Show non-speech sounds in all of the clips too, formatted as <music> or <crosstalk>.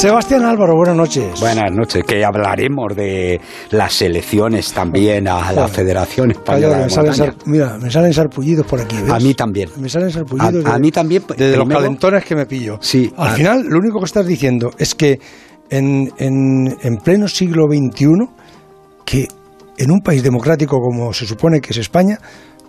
Sebastián Álvaro, buenas noches. Buenas noches, que hablaremos de las elecciones también a la Federación Española me de salen sar- Mira, me salen sarpullidos por aquí. ¿ves? A mí también. Me salen sarpullidos. A- a mí también, De, los calentones que me pillo. Sí, Al a- final, lo único que estás diciendo es que en, en, en pleno siglo XXI, que en un país democrático como se supone que es España,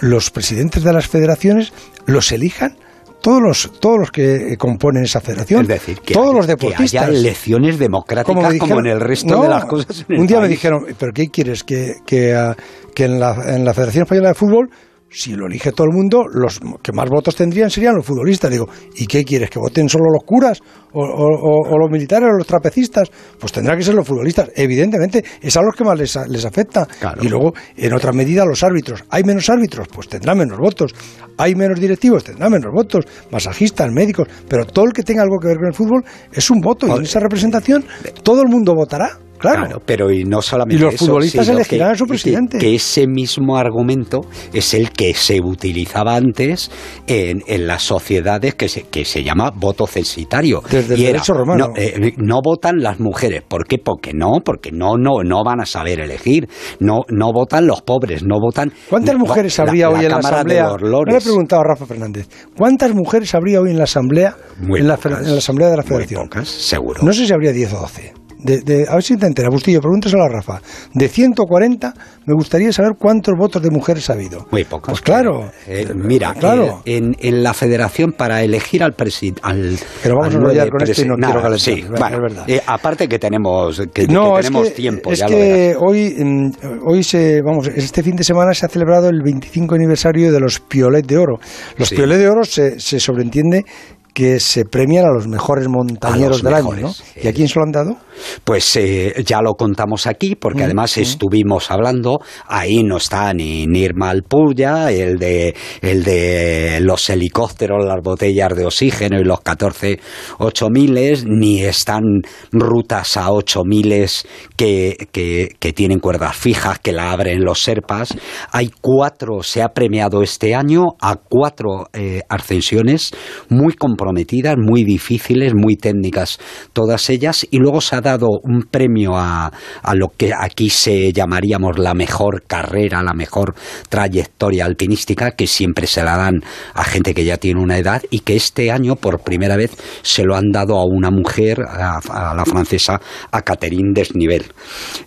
los presidentes de las federaciones los elijan todos los todos los que componen esa federación, Es decir, que todos haya- los que deportistas. haya elecciones democráticas como, dijeron- en el resto No, de las cosas. un día me dijeron, ¿pero qué quieres? ¿Que, que, ah, que en, la, en la Federación Española de Fútbol, si lo elige todo el mundo, los que más votos tendrían serían los futbolistas? Digo, ¿y qué quieres? ¿Que voten solo los curas? ¿O, o- o- o los militares o los trapecistas? Pues tendrá que ser los futbolistas. Evidentemente, es a los que más les, les afecta. Claro. Y luego, en otra medida, los árbitros. ¿Hay menos árbitros? Pues tendrán menos votos. ¿Hay menos directivos? Tendrán menos votos. Masajistas, médicos. Pero todo el que tenga algo que ver con el fútbol es un voto. Y en esa representación todo el mundo votará. Claro. pero y no solamente Y los eso, futbolistas elegirán a su presidente. Que, que ese mismo argumento es el que se utilizaba antes en, en las sociedades que se, que se llama voto censitario. Desde el Y era, derecho romano. No, eh, no votan las mujeres. ¿Por qué? Porque no, porque no, no, no van a saber elegir. No, no votan los pobres, no votan. ¿Cuántas no, mujeres la- habría la hoy en la Asamblea? De Lores. lo he preguntado a Rafa Fernández. ¿Cuántas mujeres habría hoy en la Asamblea, Muy en, la, pocas. fe- en la Asamblea de la Muy Federación? pocas, seguro. No sé si habría 10 o 12. De, de- a ver si te entera, Bustillo, pregúntaselo a Rafa. De 140, me gustaría saber cuántos votos de mujeres ha habido. Muy pocos. Pues claro. Eh, mira, claro. eh, en, en la federación para elegir al presidente. Al, Pero vamos al a enrollar con esto y no quiero calentar, Sí, es verdad, bueno, es verdad. eh, aparte que tenemos, que, no, que es tenemos que, tiempo, es ya lo que verás. hoy, mm, hoy se, vamos, este fin de semana se ha celebrado el 25 aniversario de los Piolet de Oro. Los Sí. Piolet de Oro se, se sobreentiende que se premian a los mejores montañeros los del mejores, año, ¿no? ¿Y a quién se lo han dado? Pues eh, ya lo contamos aquí, porque Mm, además estuvimos hablando, ahí no está ni Nirma Alpuya, el de, el de los helicópteros, las botellas de oxígeno y los 14 8000, ni están rutas a 8000 que, que, que tienen cuerdas fijas, que la abren los serpas. Hay cuatro, se ha premiado este año a cuatro eh, ascensiones muy comprometidas, muy difíciles, muy técnicas, todas ellas, y luego se ha dado un premio a, a lo que aquí se llamaríamos la mejor carrera, la mejor trayectoria alpinística, que siempre se la dan a gente que ya tiene una edad y que este año por primera vez se lo han dado a una mujer, a, la francesa, a Catherine Desnivel,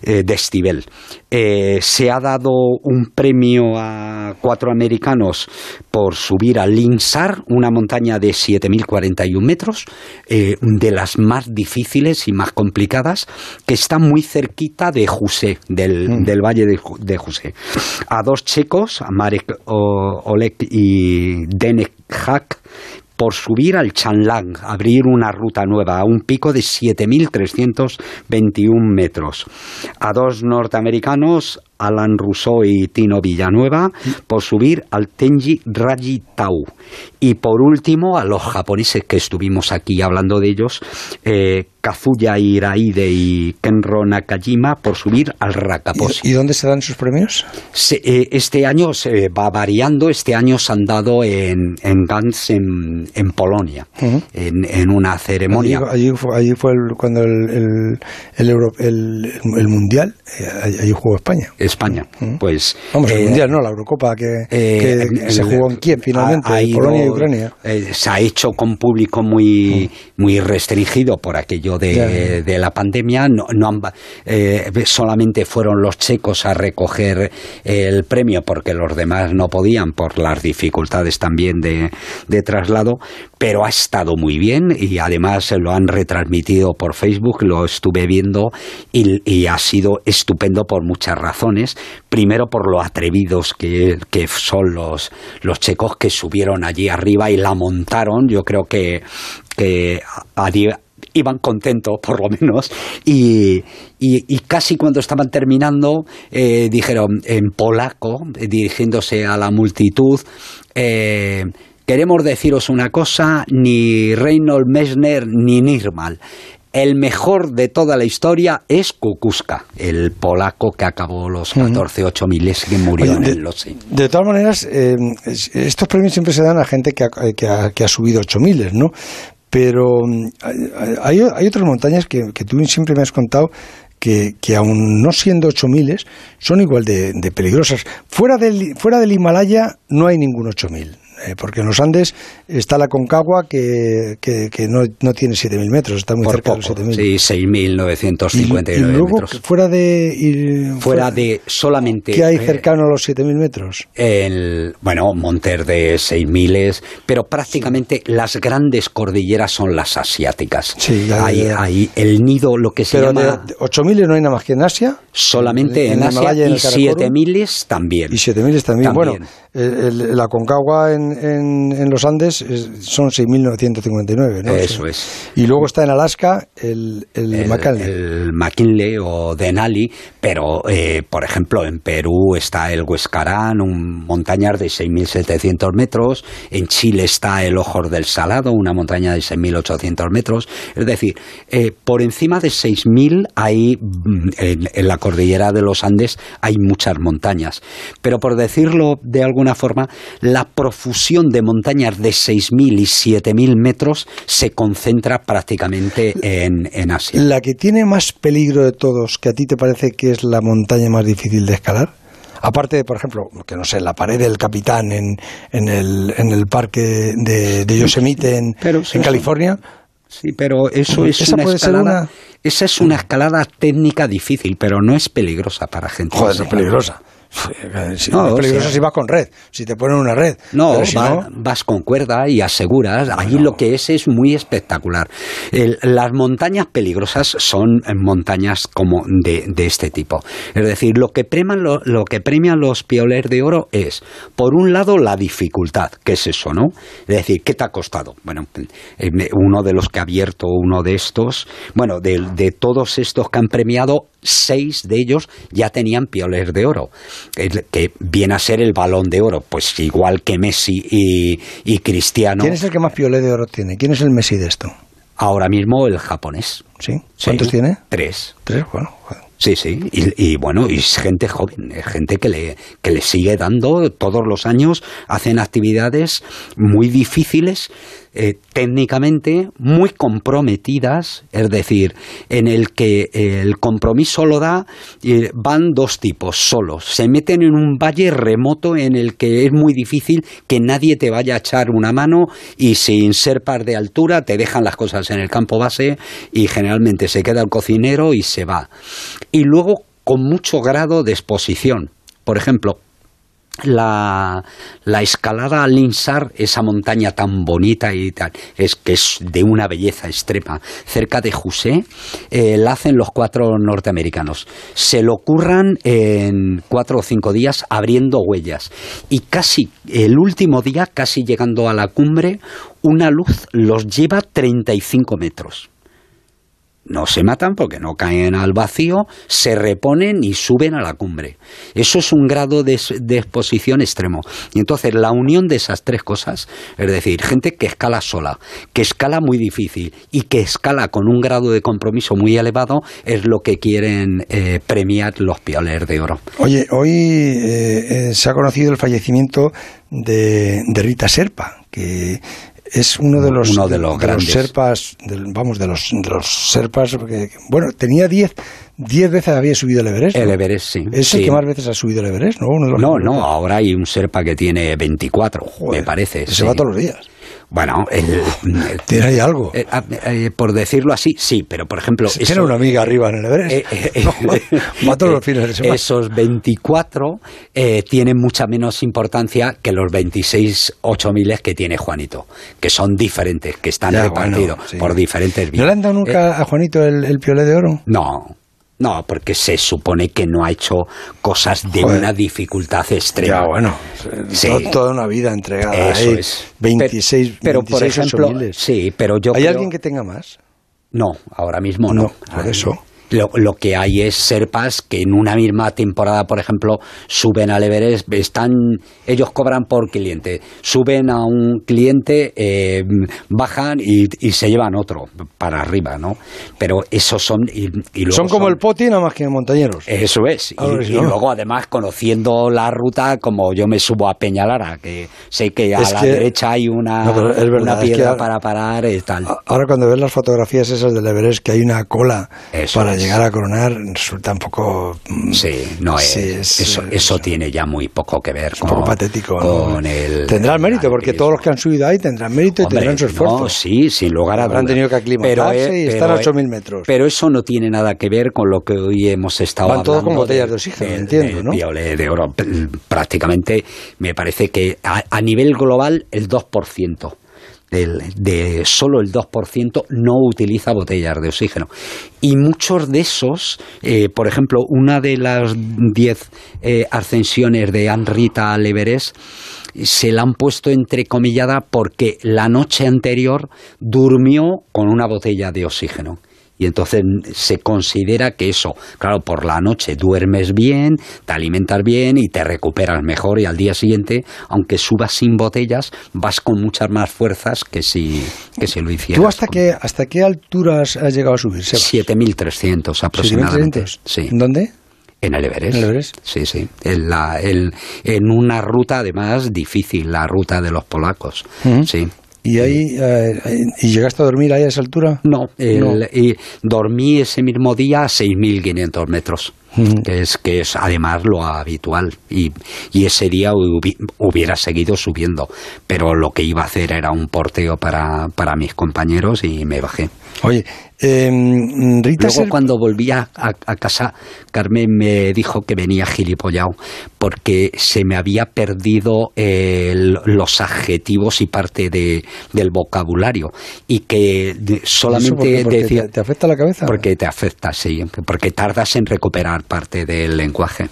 eh, Desnivel. Eh, se ha dado un premio a cuatro americanos por subir al Linsar, una montaña de 7.041 metros, eh, de las más difíciles y más complicadas, que está muy cerquita de Jusé, del, del valle de, de Jusé. A dos checos, a Marek O- Oleg y Denek Hak, por subir al Chanlang, abrir una ruta nueva a un pico de 7.321 metros. A dos norteamericanos, Alan Rousseau y Tino Villanueva, por subir al Tenji Raji Tau. Y por último, a los japoneses que estuvimos aquí hablando de ellos, eh, Kazuya Iraide y Kenro Nakajima, por subir al Rakaposhi. ¿Y, y dónde se dan sus premios? Se- eh, este año se va variando. Este año se han dado en, en Gans, en, en Polonia, en, en una ceremonia. Allí, allí fue, allí fue el- cuando el, el, el, Euro- el- el Mundial, eh, allí, allí jugó España. España. Pues. Vamos, el eh, Mundial, no, la Eurocopa que, eh, que el- se jugó en Kiev finalmente, ha- ha ido, Polonia y Ucrania. eh, se ha hecho con público muy, muy restringido por aquello de, la pandemia. No, no han eh, solamente fueron los checos a recoger el premio porque los demás no podían por las dificultades también de, de traslado, pero ha estado muy bien y además lo han retransmitido por Facebook, lo estuve viendo y, y ha sido estupendo por muchas razones. Primero por lo atrevidos que, que son los, los checos que subieron allí arriba y la montaron. Yo creo que, que a- a- iban contentos, por lo menos, y, y- casi cuando estaban terminando, eh, dijeron en polaco, dirigiéndose a la multitud, eh, queremos deciros una cosa, ni Reynold Messner ni Nirmal. El mejor de toda la historia es Kukuska, el polaco que acabó los 14 8 miles que murió Oye, en el Lhotse. de todas maneras, eh, es- estos premios siempre se dan a gente que ha, que ha- que ha subido 8000, ¿no? Pero mm, hay, hay otras montañas que, que tú siempre me has contado que, que aun no siendo 8000 son igual de, de peligrosas. Fuera del, fuera del Himalaya no hay ningún 8000. Eh, porque en los Andes está la Concagua que, que, que no, no, tiene 7.000 metros, está muy Por cerca poco, de los 7.000. Sí, 6.959 y, y luego, metros. fuera de... y- Fuera de solamente... ¿Qué hay eh, cercano a los 7.000 metros? El, bueno, Monter de 6.000, pero prácticamente las grandes cordilleras son las asiáticas. Sí, ya, hay, ya, hay el nido, lo que se Pero llama de, de 8.000 no hay nada más que en Asia solamente en en, Asia Himalaya y en y el Karakorum. 7.000 también. y 7.000 también. También. Bueno, el- el- la Concagua en, en, en los Andes es- son 6.959. ¿no? Eso es. Y luego está en Alaska el, el, el, McKinley. el McKinley o Denali, pero eh, por ejemplo en Perú está el Huescarán, un montañar de 6.700 metros, en Chile está el Ojos del Salado, una montaña de 6.800 metros, es decir, eh, por encima de 6.000 hay mm, en, en la cordillera de los Andes hay muchas montañas, pero por decirlo de alguna forma, la profusión de montañas de 6.000 y 7.000 metros se concentra prácticamente en, en Asia. La que tiene más peligro de todos, que a ti te parece que es la montaña más difícil de escalar. Aparte de, por ejemplo, que no sé, la pared del capitán en, en, el, en el parque de, de Yosemite en, Pero en sí, California. Sí, pero eso es Esa una puede ser escalada. una- Esa es una escalada técnica difícil, pero no es peligrosa para gente. Joder, es normal. peligrosa. Si- No, es o peligrosa sea- si vas con red, si te ponen una red. No, Pero si va- no, vas con cuerda y aseguras. Ahí lo que es es muy espectacular. El- las montañas peligrosas son eh, montañas como de, de este tipo. Es decir, lo que, preman lo, lo que premian los pioleros de oro es, por un lado, la dificultad, que es eso, ¿no? Es decir, ¿qué te ha costado? Bueno, eh, uno de los que ha abierto uno de estos, bueno, de, de todos estos que han premiado, seis de ellos ya tenían pioleros de oro, que viene a ser el balón de oro, pues igual que Messi y, y Cristiano, ¿quién es el que más piolé de oro tiene? ¿Quién es el Messi de esto? ahora mismo el japonés. ¿Sí? Sí. ¿Cuántos tiene? Tres. Tres, bueno. joder. Sí, sí, y, y bueno, y es gente joven, es gente que le, que le sigue dando todos los años, hacen actividades muy difíciles, eh, técnicamente muy comprometidas, es decir, en el que el compromiso lo da, eh, van dos tipos solos, se meten en un valle remoto en el que es muy difícil que nadie te vaya a echar una mano y sin ser par de altura te dejan las cosas en el campo base y generalmente se queda el cocinero y se va y luego con mucho grado de exposición. Por ejemplo, la, la escalada al Linsar, esa montaña tan bonita y tal, es que es de una belleza extrema, cerca de José, eh, la hacen los cuatro norteamericanos. Se lo curran en cuatro o cinco días abriendo huellas. Y casi el último día, casi llegando a la cumbre, una luz los lleva 35 metros no se matan porque no caen al vacío, se reponen y suben a la cumbre. Eso es un grado de, exposición extremo. Y entonces la unión de esas tres cosas, es decir, gente que escala sola, que escala muy difícil y que escala con un grado de compromiso muy elevado, es lo que quieren eh, premiar los pioleros de oro. Oye, hoy eh, eh, se ha conocido el fallecimiento de, de Rita Serpa, que es uno de los, uno de los, de los serpas, de, vamos, de los, de los serpas, porque, bueno, tenía 10 diez veces había subido el Everest. ¿no? El Everest, sí. Es sí. el que más veces ha subido el Everest, ¿no? Uno de los no, no, ahora hay un serpa que tiene 24, Joder, me parece. Se sí. va todos los días. Bueno, el, el, tiene ahí algo. Eh, eh, por decirlo así, sí, pero por ejemplo. Tiene eso, una amiga arriba en el Everest. Eh, <laughs> no, va <laughs> todos los fines de semana. Esos 24 eh, tienen mucha menos importancia que los 26 8000 que tiene Juanito, que son diferentes, que están ya, repartidos bueno, sí. por diferentes vías. ¿No le han dado nunca a Juanito el, el piolé de oro? No. No, porque se supone que no ha hecho cosas de Joder. una dificultad extrema. Ya, bueno, sí. toda una vida entregada. Eso ¿eh? es. 26, pero, 26 por ejemplo, sí, pero yo ¿Hay creo... alguien que tenga más? No, ahora mismo no. no por eso. Lo, lo, que hay es serpas que en una misma temporada, por ejemplo, suben al Everest, están, ellos cobran por cliente, suben a un cliente, eh, bajan y, y, se llevan otro para arriba, ¿no? Pero esos son... Y, y luego son como el poti, nada más que montañeros. Eso es. Y, luego, además, conociendo la ruta, como yo me subo a Peñalara, que sé que a es la que, derecha hay una, no, verdad, una piedra es que, para parar y tal. Ahora cuando ves las fotografías esas del Everest, que hay una cola Eso para llegar a coronar, resulta un poco... mm, Sí, no sí, es, es- eso, es- eso tiene ya muy poco que ver un con, poco patético. ¿no? con el... Tendrá el mérito, porque todos los que han subido ahí tendrán mérito y Hombre, tendrán su esfuerzo. No, sí, sin lugar a dudas. tenido que aclimatarse Pero, y eh, estar a pero, 8.000 eh, metros. Pero eso no tiene nada que ver con lo que hoy hemos estado Van todos con hablando botellas de oxígeno, del- entiendo, del ¿no? Biolé de oro. Prácticamente me parece que a, a nivel global el 2%. De solo el 2% no utiliza botellas de oxígeno. Y muchos de esos, eh, por ejemplo, una de las 10 eh, ascensiones de Anrita al Everest, se la han puesto entrecomillada porque la noche anterior durmió con una botella de oxígeno. Y entonces se considera que eso, claro, por la noche duermes bien, te alimentas bien y te recuperas mejor y al día siguiente, aunque subas sin botellas, vas con muchas más fuerzas que si, que si lo hicieras. ¿Tú hasta con qué, hasta qué alturas has llegado a subir? Sebas? 7.300 aproximadamente. 7.300. Sí. ¿En dónde? En el Everest. ¿En el Everest? Sí, sí. En, la, el- en una ruta, además, difícil, la ruta de los polacos. Sí. ¿Y ahí eh, y llegaste a dormir ahí a esa altura? No, el- No. y dormí ese mismo día a 6.500 metros, Ujú. que, es, que es además lo habitual. Y, y ese día hubi- hubiera seguido subiendo, pero lo que iba a hacer era un porteo para, para mis compañeros y me bajé. Oye, eh, Rita Luego Ser- cuando volví a, casa, Carmen me dijo que venía gilipollado porque se me había perdido eh, el- los adjetivos y parte de, del vocabulario y que de- ¿Eso solamente? ¿Porque decía... te, te afecta la cabeza? Porque te afecta, sí, porque tardas en recuperar parte del lenguaje.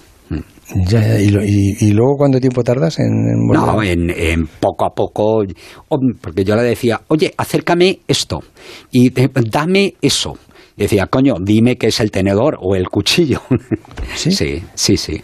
Ya, ya, y, y- y luego cuánto tiempo tardas en, en volver? No, en, en poco a poco, o- porque yo le decía, oye, acércame esto y dame eso. Y decía, coño, dime qué es el tenedor o el cuchillo. <laughs> ¿Sí? sí, sí. sí.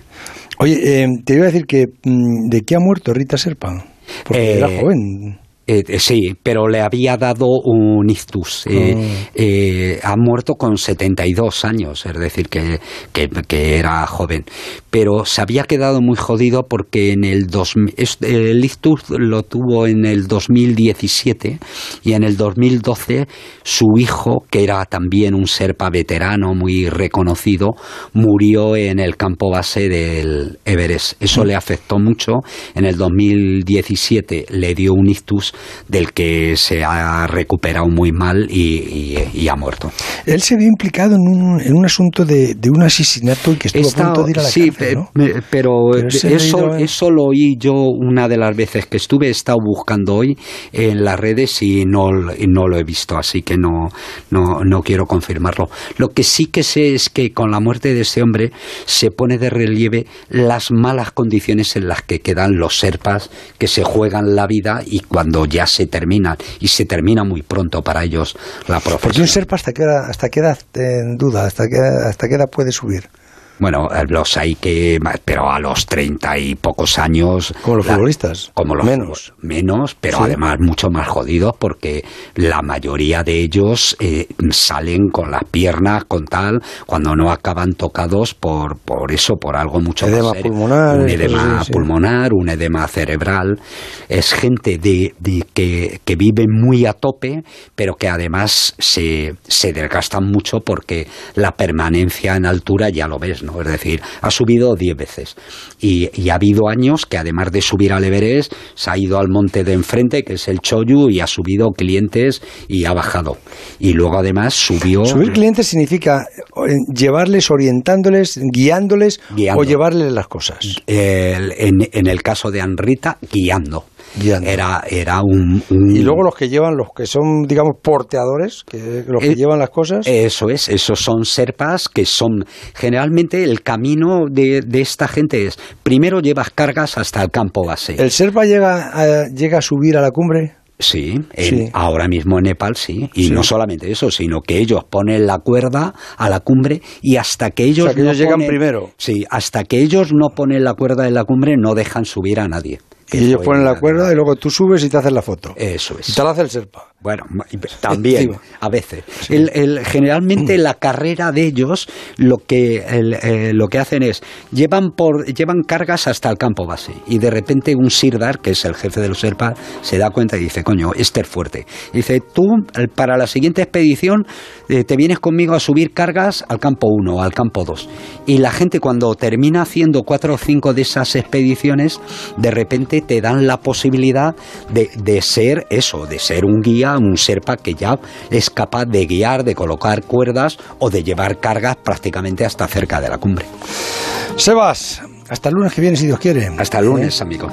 Oye, eh, te iba a decir que mm, ¿de qué ha muerto Rita Serpa? Porque Eh, era joven. Eh, eh, sí, pero le había dado un ictus. Eh, Ah. eh, ha muerto con 72 años, es decir, que, que, que era joven. Pero se había quedado muy jodido porque en el 2000 es- el ictus lo tuvo en el 2017 y en el 2012 su hijo, que era también un serpa veterano muy reconocido, murió en el campo base del Everest. Eso le afectó mucho. En el 2017 le dio un ictus del que se ha recuperado muy mal y, y- y ha muerto. Él se vio implicado en un, en un asunto de, de un asesinato y que estuvo Está- a punto de ir a la sí, cárcel, ¿no? pe- pe- pero, Pero eso, en- eso lo oí yo una de las veces que estuve, he estado buscando hoy en las redes y no, no lo he visto, así que no, no, no quiero confirmarlo. Lo que sí que sé es que con la muerte de ese hombre se pone de relieve las malas condiciones en las que quedan los serpas que se juegan la vida y cuando ya se terminan, y se termina muy pronto para ellos la profesión. Porque un serpa hasta qué edad, hasta qué edad eh, en duda, hasta qué, hasta qué edad puede subir. Bueno, eh, los hay que, pero a los treinta y pocos años. Como los la- futbolistas. Como los Menos. Menos, pero Sí. además mucho más jodidos porque la mayoría de ellos eh, salen con las piernas, con tal, cuando no acaban tocados por, por eso, por algo mucho Edema más serio. pulmonar, Un edema sí, sí. pulmonar, un edema cerebral. Es gente de, de que, que vive muy a tope, pero que además se, se desgastan mucho porque la permanencia en altura ya lo ves, ¿no? Es decir, ha subido 10 veces. Y, y ha habido años que además de subir al Everest, se ha ido al monte de enfrente, que es el Choyu, y ha subido clientes y ha bajado. Y luego además subió... Subir clientes significa eh, llevarles, orientándoles, guiándoles Guiando. o llevarles las cosas. el- en, en el caso de Anrita, guiando. Era, era un, un- Y luego los que llevan, los que son, digamos, porteadores, que, los que Eh, llevan las cosas. Eso es, esos son serpas que son generalmente el camino de, de esta gente es primero llevas cargas hasta el campo base. ¿El serpa llega a, llega a subir a la cumbre? Sí, ahora mismo en Nepal sí. Y no solamente eso, sino que ellos ponen la cuerda a la cumbre y hasta que ellos, no llegan primero. Sí, hasta que ellos no ponen la cuerda en la cumbre no dejan subir a nadie. Y ellos ponen la cuerda y luego tú subes y te haces la foto. Eso es. Y te la hace el Serpa. Bueno, también, a veces. generalmente la carrera de ellos lo que, eh, lo que hacen es, llevan, por, llevan cargas hasta el campo base y de repente un Sirdar, que es el jefe de los Serpa, se da cuenta y dice, coño, este es fuerte. dice, tú para la siguiente expedición eh, te vienes conmigo a subir cargas al campo 1 o al campo 2. Y la gente cuando termina haciendo cuatro o cinco de esas expediciones, de repente te dan la posibilidad de, de ser eso, de ser un guía, un serpa que ya es capaz de guiar, de colocar cuerdas o de llevar cargas prácticamente hasta cerca de la cumbre. Sebas, hasta el lunes que viene, si Dios quiere. Hasta el lunes, amigo.